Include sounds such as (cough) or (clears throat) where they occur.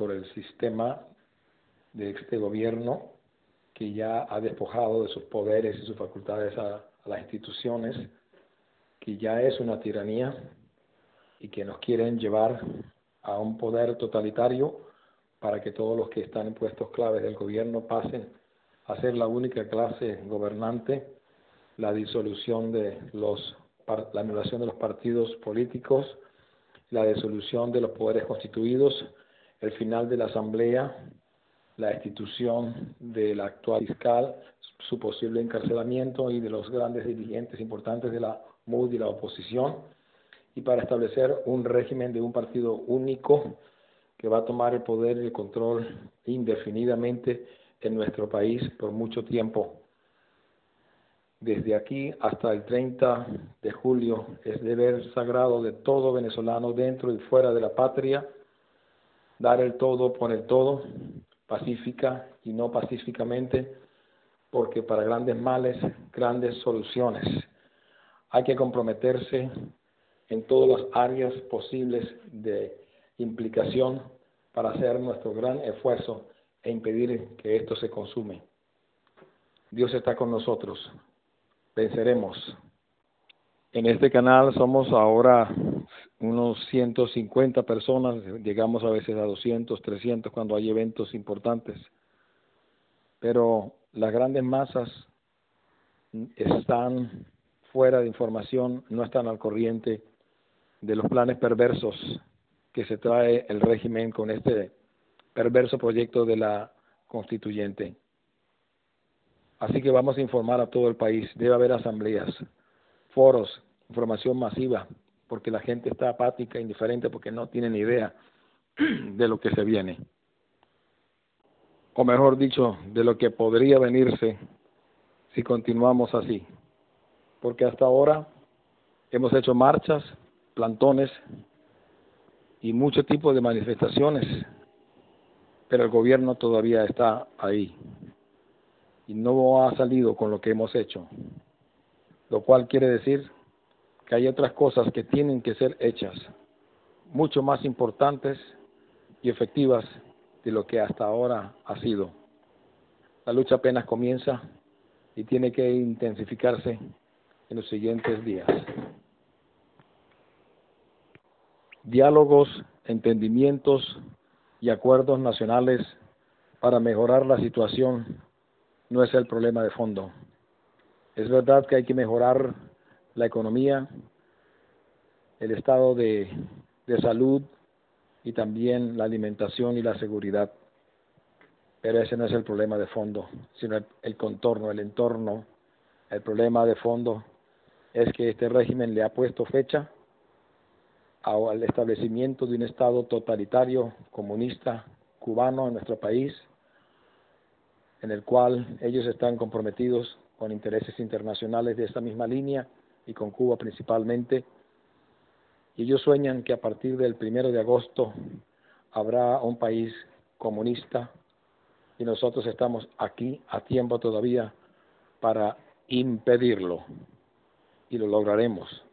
por el sistema de este gobierno que ya ha despojado de sus poderes y sus facultades a, las instituciones, que ya es una tiranía y que nos quieren llevar a un poder totalitario para que todos los que están en puestos claves del gobierno pasen a ser la única clase gobernante, la disolución de los, la anulación de los partidos políticos, la disolución de los poderes constituidos, el final de la Asamblea, la institución del actual fiscal, su posible encarcelamiento y de los grandes dirigentes importantes de la MUD y la oposición, y para establecer un régimen de un partido único que va a tomar el poder y el control indefinidamente en nuestro país por mucho tiempo. Desde aquí hasta el 30 de julio es deber sagrado de todo venezolano dentro y fuera de la patria dar el todo por el todo, pacífica y no pacíficamente, porque para grandes males, grandes soluciones. Hay que comprometerse en todas las áreas posibles de implicación para hacer nuestro gran esfuerzo e impedir que esto se consume. Dios está con nosotros. Venceremos. En este canal somos ahora unos 150 personas, llegamos a veces a 200, 300 cuando hay eventos importantes. Pero las grandes masas están fuera de información, no están al corriente de los planes perversos que se trae el régimen con este perverso proyecto de la constituyente. Así que vamos a informar a todo el país. Debe haber asambleas, foros, información masiva, porque la gente está apática, indiferente, porque no tiene ni idea (clears throat) de lo que se viene. O mejor dicho, de lo que podría venirse si continuamos así. Porque hasta ahora hemos hecho marchas, plantones y muchos tipos de manifestaciones pero el gobierno todavía está ahí y no ha salido con lo que hemos hecho, lo cual quiere decir que hay otras cosas que tienen que ser hechas, mucho más importantes y efectivas de lo que hasta ahora ha sido. La lucha apenas comienza y tiene que intensificarse en los siguientes días. Diálogos, entendimientos, y acuerdos nacionales para mejorar la situación no es el problema de fondo. Es verdad que hay que mejorar la economía, el estado de, salud y también la alimentación y la seguridad. Pero ese no es el problema de fondo, sino el contorno, el entorno. El problema de fondo es que este régimen le ha puesto fecha al establecimiento de un Estado totalitario, comunista, cubano en nuestro país, en el cual ellos están comprometidos con intereses internacionales de esta misma línea y con Cuba principalmente. Y ellos sueñan que a partir del primero de agosto habrá un país comunista y nosotros estamos aquí a tiempo todavía para impedirlo y lo lograremos.